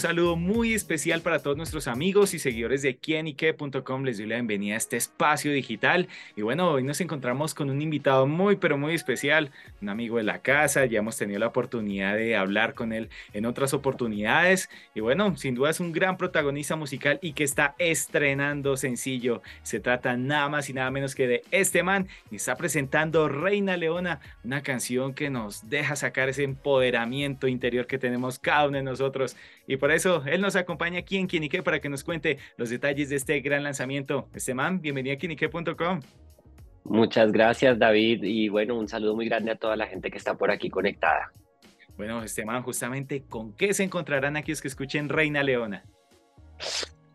Saludo muy especial para todos nuestros amigos y seguidores de quienique.com. Les doy la bienvenida a este espacio digital. Y bueno, hoy nos encontramos con un invitado muy, pero muy especial, un amigo de la casa. Ya hemos tenido la oportunidad de hablar con él en otras oportunidades. Y bueno, sin duda es un gran protagonista musical y que está estrenando sencillo. Se trata nada más y nada menos que de este man y está presentando Reina Leona, una canción que nos deja sacar ese empoderamiento interior que tenemos cada uno de nosotros. Y por eso él nos acompaña aquí en Quinique para que nos cuente los detalles de este gran lanzamiento. Este man, bienvenido a quinique.com. Muchas gracias David y bueno, un saludo muy grande a toda la gente que está por aquí conectada. Bueno, este man, justamente, ¿con qué se encontrarán aquellos que escuchen Reina Leona?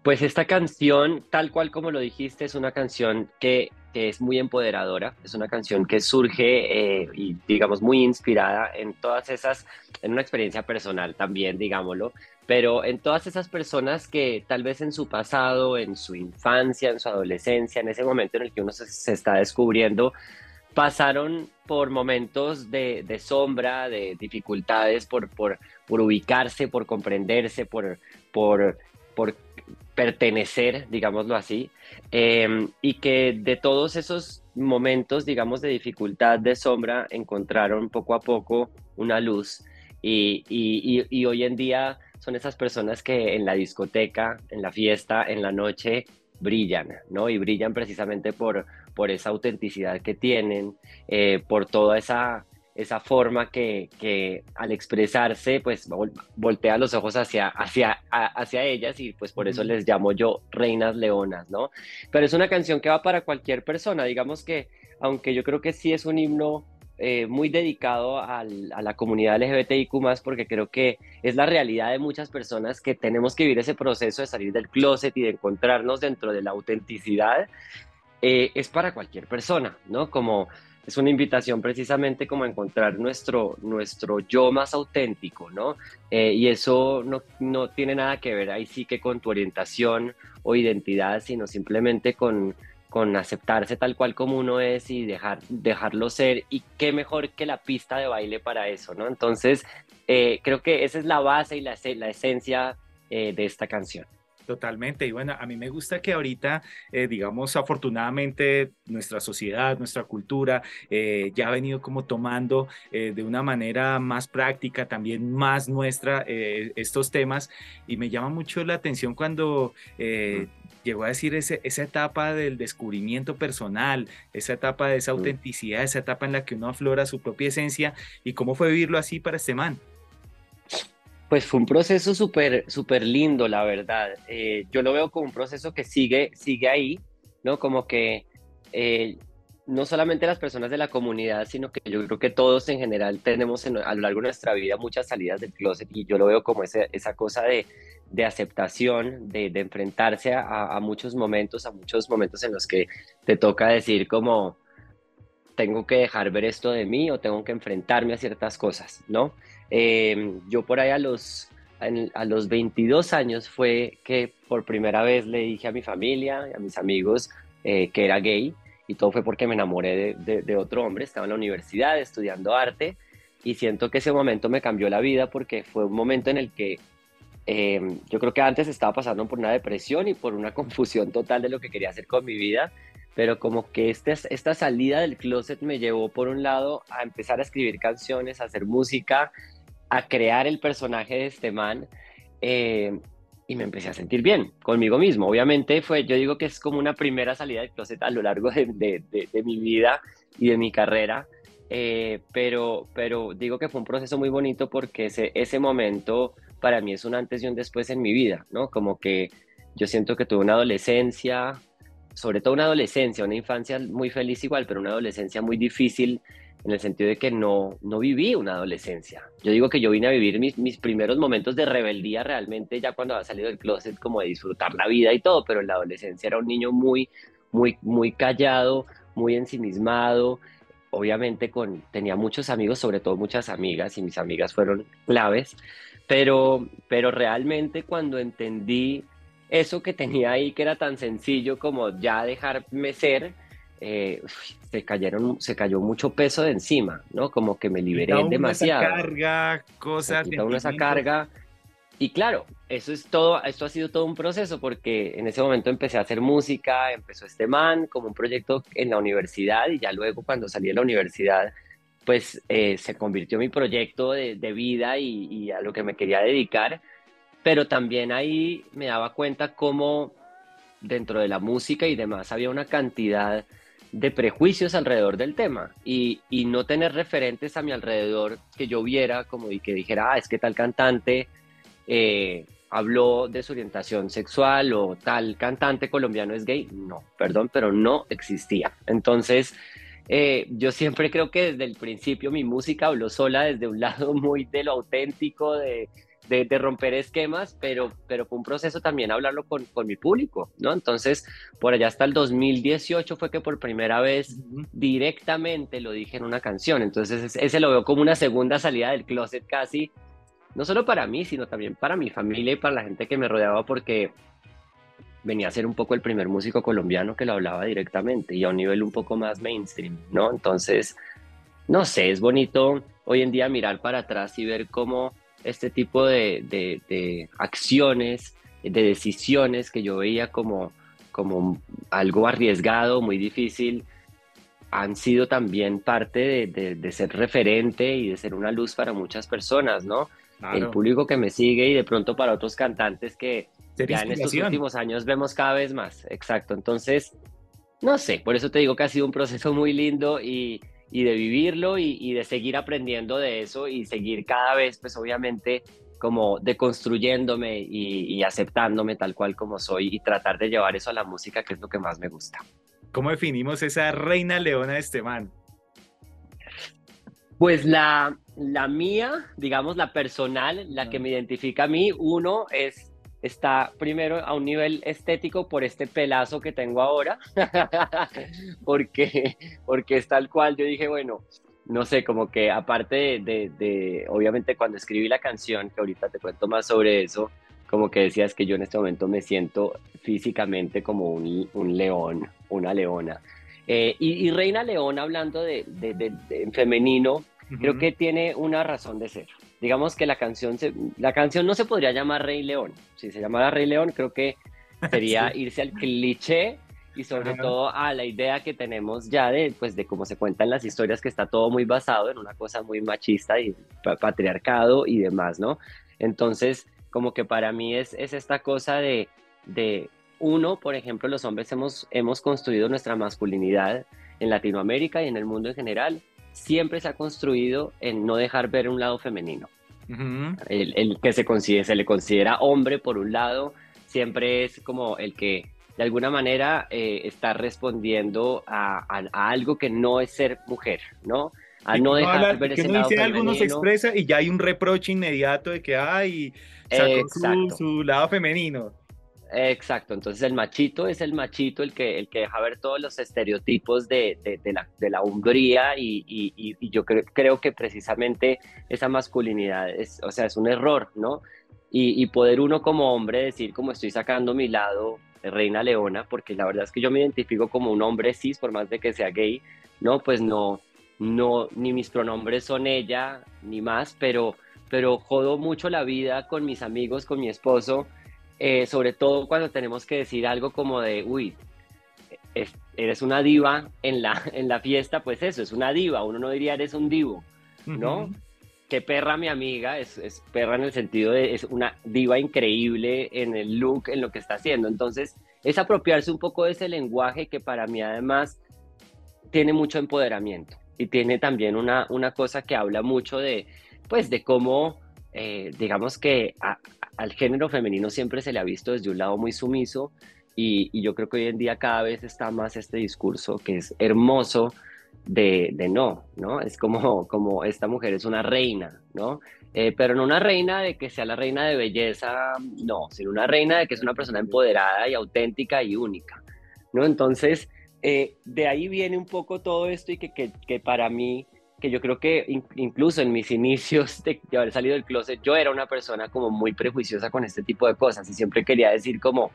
Pues esta canción, tal cual como lo dijiste, es una canción que, es muy empoderadora, es una canción que surge eh, y digamos muy inspirada en todas esas, en una experiencia personal también, digámoslo, pero en todas esas personas que tal vez en su pasado, en su infancia, en su adolescencia, en ese momento en el que uno se, está descubriendo, pasaron por momentos de, sombra, de dificultades, por, por, por, ubicarse, por comprenderse, por, por, por pertenecer, digámoslo así, em, y que de todos esos momentos, digamos, de dificultad, de sombra, encontraron poco a poco una luz. Y, hoy en día son esas personas que en la discoteca, en la fiesta, en la noche, brillan, ¿no? Y brillan precisamente por, por esa autenticidad que tienen, eh, por toda esa esa forma que, que, al expresarse, pues voltea los ojos hacia, hacia, hacia ellas y pues por eso les llamo yo reinas leonas, ¿no? Pero es una canción que va para cualquier persona, digamos que, aunque yo creo que sí es un himno eh, muy dedicado a la comunidad LGBTIQ porque creo que es la realidad de muchas personas que tenemos que vivir ese proceso de salir del closet y de encontrarnos dentro de la autenticidad, eh, es para cualquier persona, ¿no? Como es una invitación precisamente como a encontrar nuestro, nuestro yo más auténtico, ¿no? Eh, y eso no, no, tiene nada que ver ahí sí que con tu orientación o identidad, sino simplemente con, con aceptarse tal cual como uno es y dejar, dejarlo ser. Y qué mejor que la pista de baile para eso, ¿no? Entonces, eh, creo que esa es la base y la, la esencia eh, de esta canción. Totalmente. Y bueno, a mí me gusta que ahorita, eh, digamos, afortunadamente nuestra sociedad, nuestra cultura eh, ya ha venido como tomando eh, de una manera más práctica, también más nuestra, estos temas. Y me llama mucho la atención cuando llegó a decir ese, esa etapa del descubrimiento personal, esa etapa de esa autenticidad, esa etapa en la que uno aflora su propia esencia. ¿Y cómo fue vivirlo así para este man? Pues fue un proceso súper, súper lindo, la verdad. Eh, yo lo veo como un proceso que sigue, sigue ahí, ¿no? Como que eh, no solamente las personas de la comunidad, sino que yo creo que todos en general tenemos a lo largo de nuestra vida muchas salidas del closet y yo lo veo como ese, esa cosa de, de aceptación, de, de enfrentarse a, a, muchos momentos, a muchos momentos en los que te toca decir como tengo que dejar ver esto de mí o tengo que enfrentarme a ciertas cosas, ¿no? Em, yo por ahí a los, a los 22 años fue que por primera vez le dije a mi familia, a mis amigos, eh, que era gay y todo fue porque me enamoré de, otro hombre, estaba en la universidad estudiando arte y siento que ese momento me cambió la vida porque fue un momento en el que em, yo creo que antes estaba pasando por una depresión y por una confusión total de lo que quería hacer con mi vida pero como que este, esta salida del closet me llevó por un lado a empezar a escribir canciones, a hacer música, a crear el personaje de este man eh, y me empecé a sentir bien conmigo mismo. Obviamente fue, yo digo que es como una primera salida del closet a lo largo de, de, mi vida y de mi carrera, eh, pero, pero digo que fue un proceso muy bonito porque ese, ese momento para mí es un antes y un después en mi vida, ¿no? Como que yo siento que tuve una adolescencia, sobre todo una adolescencia, una infancia muy feliz igual, pero una adolescencia muy difícil en el sentido de que no, no viví una adolescencia. Yo digo que yo vine a vivir mis, mis primeros momentos de rebeldía realmente ya cuando había salido del closet, como de disfrutar la vida y todo, pero en la adolescencia era un niño muy, muy, muy callado, muy ensimismado, obviamente con, tenía muchos amigos, sobre todo muchas amigas, y mis amigas fueron claves, pero, pero realmente cuando entendí eso que tenía ahí, que era tan sencillo como ya dejarme ser, eh, se cayeron, se cayó mucho peso de encima, ¿no? Como que me liberé demasiado. Esa carga, cosas. Uno esa carga. Y claro, eso es todo, esto ha sido todo un proceso porque en ese momento empecé a hacer música, empezó este man como un proyecto en la universidad y ya luego cuando salí de la universidad, pues eh, se convirtió mi proyecto de, vida y, y, a lo que me quería dedicar. Pero también ahí me daba cuenta cómo dentro de la música y demás había una cantidad de prejuicios alrededor del tema y, no tener referentes a mi alrededor que yo viera como y que dijera, ah, es que tal cantante eh, habló de su orientación sexual o tal cantante colombiano es gay. No, perdón, pero no existía. Entonces, eh, yo siempre creo que desde el principio mi música habló sola desde un lado muy de lo auténtico, de, de, romper esquemas, pero, pero fue un proceso también hablarlo con, con, mi público, ¿no? Entonces, por allá hasta el 2018 fue que por primera vez directamente lo dije en una canción, entonces ese lo veo como una segunda salida del closet casi, no solo para mí, sino también para mi familia y para la gente que me rodeaba, porque venía a ser un poco el primer músico colombiano que lo hablaba directamente y a un nivel un poco más mainstream, ¿no? Entonces, no sé, es bonito hoy en día mirar para atrás y ver cómo este tipo de, acciones, de decisiones que yo veía como, como algo arriesgado, muy difícil, han sido también parte de, ser referente y de ser una luz para muchas personas, ¿no? El público que me sigue y de pronto para otros cantantes que ya en estos últimos años vemos cada vez más. Exacto. Entonces, no sé, por eso te digo que ha sido un proceso muy lindo y, y de vivirlo y, de seguir aprendiendo de eso y seguir cada vez, pues obviamente, como deconstruyéndome y, y aceptándome tal cual como soy y tratar de llevar eso a la música, que es lo que más me gusta. ¿Cómo definimos esa reina leona de este man? Pues la, la mía, digamos la personal, la que me identifica a mí, uno es está primero a un nivel estético por este pelazo que tengo ahora, porque, porque es tal cual, yo dije, bueno, no sé, como que aparte de, obviamente cuando escribí la canción, que ahorita te cuento más sobre eso, como que decías que yo en este momento me siento físicamente como un, león, una leona. Eh, y, Reina León, hablando de, de femenino, creo que tiene una razón de ser digamos que la canción, la canción no se podría llamar Rey León. Si se llamara Rey León, creo que sería irse al cliché y sobre todo a la idea que tenemos ya de, pues, de cómo se cuentan las historias, que está todo muy basado en una cosa muy machista y patriarcado y demás, ¿no? Entonces, como que para mí es, es esta cosa de, de, uno, por ejemplo, los hombres hemos, hemos construido nuestra masculinidad en Latinoamérica y en el mundo en general, siempre se ha construido en no dejar ver un lado femenino el, que se, le considera hombre, por un lado, siempre es como el que de alguna manera eh, está respondiendo a, algo que no es ser mujer, ¿no? A no dejar ver ese lado algo se expresa y ya hay un reproche inmediato de que hay su, lado femenino. Exacto, entonces el machito es el machito el que, el que deja ver todos los estereotipos de, de, la, de la y, y, y yo creo que precisamente esa masculinidad es, o sea, es un error, ¿no? Y, poder uno como hombre decir como estoy sacando mi lado reina leona, porque la verdad es que yo me identifico como un hombre cis, por más de que sea gay, ¿no? Pues no, no, ni mis pronombres son ella, ni más, pero, pero jodo mucho la vida con mis amigos, con mi esposo, eh, sobre todo cuando tenemos que decir algo como de, uy, eres una diva en la, en la fiesta, pues eso, es una diva, uno no diría eres un divo, ¿no? Qué perra mi amiga, es, es, perra en el sentido de, es una diva increíble en el look, en lo que está haciendo. Entonces, es apropiarse un poco de ese lenguaje que para mí además tiene mucho empoderamiento y tiene también una, una cosa que habla mucho de, pues, de cómo, eh, digamos que al género femenino siempre se le ha visto desde un lado muy sumiso y, yo creo que hoy en día cada vez está más este discurso que es hermoso de, no, ¿no? Es como, como esta mujer es una reina, ¿no? Eh, pero no una reina de que sea la reina de belleza, no, sino una reina de que es una persona empoderada y auténtica y única, ¿no? Entonces, eh, de ahí viene un poco todo esto y que, que, que para mí que yo creo que incluso en mis inicios de, haber salido del closet, yo era una persona como muy prejuiciosa con este tipo de cosas y siempre quería decir como,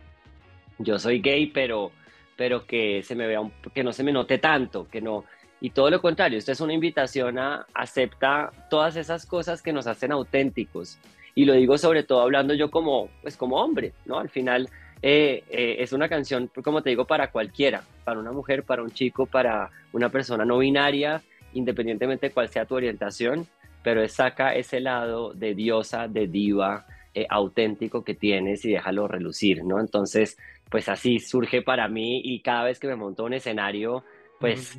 yo soy gay, pero, pero que, se me vea que no se me note tanto, que no... Y todo lo contrario, esto es una invitación a aceptar todas esas cosas que nos hacen auténticos. Y lo digo sobre todo hablando yo como, pues como hombre, ¿no? Al final eh, eh, es una canción, como te digo, para cualquiera, para una mujer, para un chico, para una persona no binaria, independientemente de cuál sea tu orientación, pero saca ese lado de diosa, de diva, eh, auténtico que tienes y déjalo relucir, ¿no? Entonces, pues así surge para mí y cada vez que me monto un escenario, pues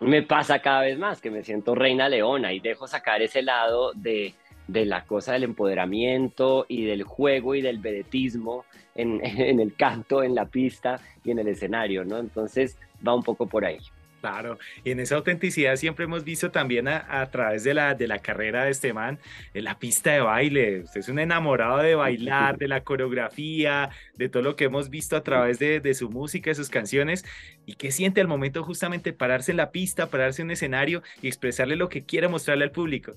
me pasa cada vez más que me siento reina leona y dejo sacar ese lado de, de la cosa del empoderamiento y del juego y del vedetismo en, en el canto, en la pista y en el escenario, ¿no? Entonces va un poco por ahí. Claro, y en esa autenticidad siempre hemos visto también a, través de la, de la carrera de este man, en la pista de baile. Usted es un enamorado de bailar, de la coreografía, de todo lo que hemos visto a través de, de su música, de sus canciones. ¿Y qué siente al momento justamente pararse en la pista, pararse en un escenario y expresarle lo que quiere mostrarle al público?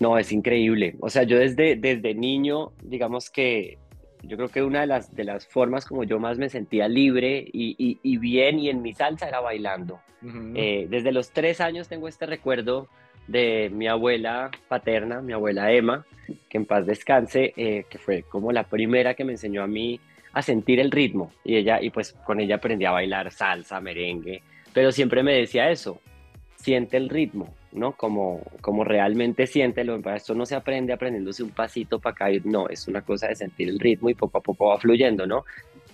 No, es increíble. O sea, yo desde, desde niño, digamos que yo creo que una de las, de las formas como yo más me sentía libre y, y, bien y en mi salsa era bailando. Eh, desde los tres años tengo este recuerdo de mi abuela paterna, mi abuela Emma, que en paz descanse, eh, que fue como la primera que me enseñó a mí a sentir el ritmo. Y ella y pues con ella aprendí a bailar salsa, merengue, pero siempre me decía eso, siente el ritmo, ¿no? Como, como realmente siéntelo. Esto no se aprende aprendiéndose un pasito para caer, no, es una cosa de sentir el ritmo y poco a poco va fluyendo, ¿no?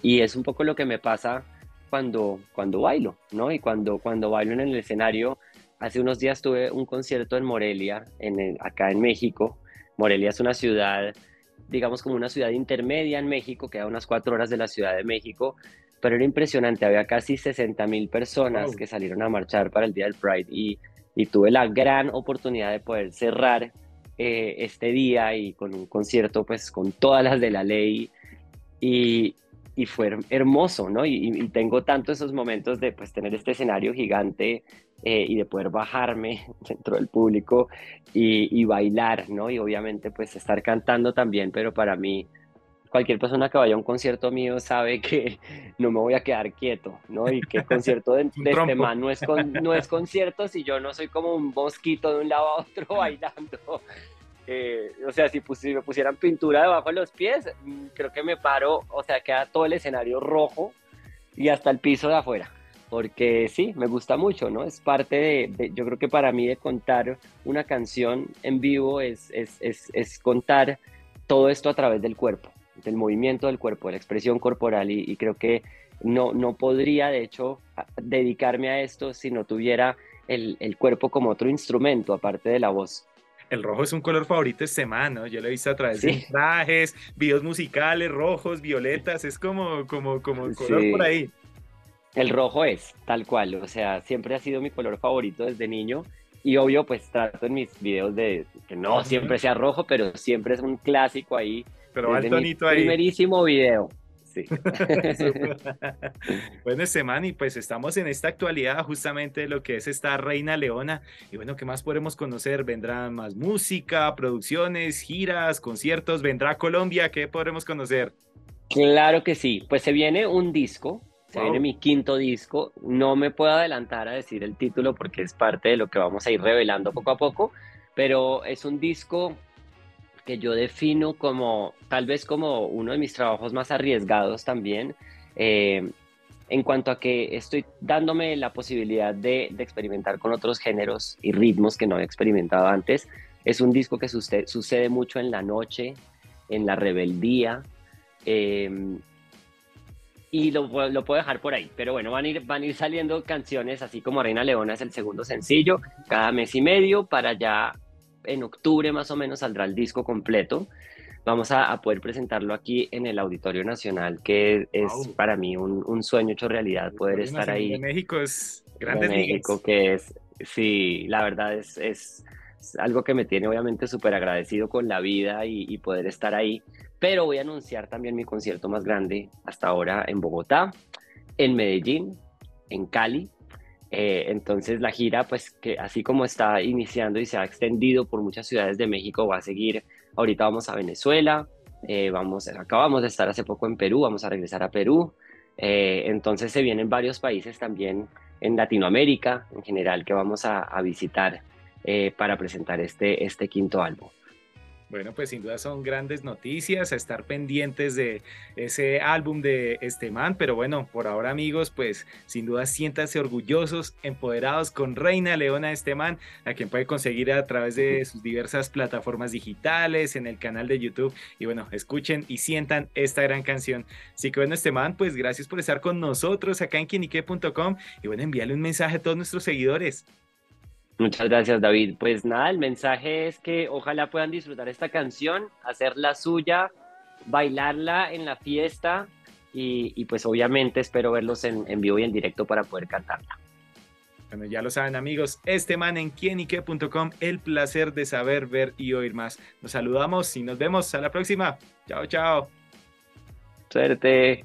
Y es un poco lo que me pasa cuando, cuando bailo, ¿no? Y cuando, cuando bailo en el escenario, hace unos días tuve un concierto en Morelia, en acá en México. Morelia es una ciudad, digamos como una ciudad intermedia en México, queda unas cuatro horas de la Ciudad de México, pero era impresionante, había casi 60 mil personas que salieron a marchar para el Día del Pride y y tuve la gran oportunidad de poder cerrar eh, este día y con un concierto pues con todas las de la ley y, y fue hermoso, ¿no? Y, tengo tanto esos momentos de pues tener este escenario gigante eh, y de poder bajarme dentro del público y, y, bailar, ¿no? Y obviamente pues estar cantando también, pero para mí cualquier persona que vaya a un concierto mío sabe que no me voy a quedar quieto, ¿no? Y que el concierto de, este man no es, no es concierto si yo no soy como un mosquito de un lado a otro bailando. Eh, o sea, si, me pusieran pintura debajo de los pies, mm, creo que me paro, o sea, queda todo el escenario rojo y hasta el piso de afuera. Porque sí, me gusta mucho, ¿no? Es parte de, yo creo que para mí de contar una canción en vivo es, es, es, es contar todo esto a través del cuerpo del movimiento del cuerpo, de la expresión corporal y, creo que no, no podría de hecho dedicarme a esto si no tuviera el, el, cuerpo como otro instrumento aparte de la voz. El rojo es un color favorito este man, Yo lo he visto a través de trajes, videos musicales, rojos, violetas, es como, como, como el color por ahí. El rojo es, tal cual, o sea, siempre ha sido mi color favorito desde niño y obvio pues trato en mis videos de que no siempre sea rojo, pero siempre es un clásico ahí pero va el tonito ahí. Primerísimo video. Sí. bueno, este y pues estamos en esta actualidad justamente de lo que es esta Reina Leona. Y bueno, ¿qué más podremos conocer? ¿Vendrá más música, producciones, giras, conciertos? ¿Vendrá a Colombia? ¿Qué podremos conocer? Claro que sí. Pues se viene un disco, se viene mi quinto disco. No me puedo adelantar a decir el título porque es parte de lo que vamos a ir revelando poco a poco, pero es un disco que yo defino como tal vez como uno de mis trabajos más arriesgados también, eh, en cuanto a que estoy dándome la posibilidad de, experimentar con otros géneros y ritmos que no he experimentado antes. Es un disco que sucede, sucede mucho en la noche, en la rebeldía. Eh, y lo, lo, puedo dejar por ahí. Pero bueno, van a, ir, van a ir saliendo canciones, así como Reina Leona es el segundo sencillo, cada mes y medio para ya en octubre más o menos saldrá el disco completo. Vamos a, poder presentarlo aquí en el Auditorio Nacional, que es para mí un, sueño hecho realidad poder estar ahí. En México es grande. México, que es, sí, la verdad es, es, algo que me tiene obviamente súper agradecido con la vida y, y poder estar ahí. Pero voy a anunciar también mi concierto más grande hasta ahora en Bogotá, en Medellín, en Cali Eh, entonces la gira, pues que así como está iniciando y se ha extendido por muchas ciudades de México, va a seguir. Ahorita vamos a Venezuela, eh, vamos, acabamos de estar hace poco en Perú, vamos a regresar a Perú. Eh, entonces se vienen varios países también en Latinoamérica en general que vamos a, a visitar para presentar este, este quinto álbum. Bueno, pues sin duda son grandes noticias, a estar pendientes de ese álbum de este man, pero bueno, por ahora amigos, pues sin duda siéntanse orgullosos, empoderados con Reina Leona Esteman, a quien puede conseguir a través de sus diversas plataformas digitales, en el canal de YouTube, y bueno, escuchen y sientan esta gran canción. Así que bueno, Esteman, pues gracias por estar con nosotros acá en quienique.com y bueno, envíale un mensaje a todos nuestros seguidores. Muchas gracias, David. Pues nada, el mensaje es que ojalá puedan disfrutar esta canción, hacerla suya, bailarla en la fiesta y, pues obviamente espero verlos en, en, vivo y en directo para poder cantarla. Bueno, ya lo saben amigos, este man en quienique.com, el placer de saber, ver y oír más. Nos saludamos y nos vemos a la próxima. Chao, chao. Suerte.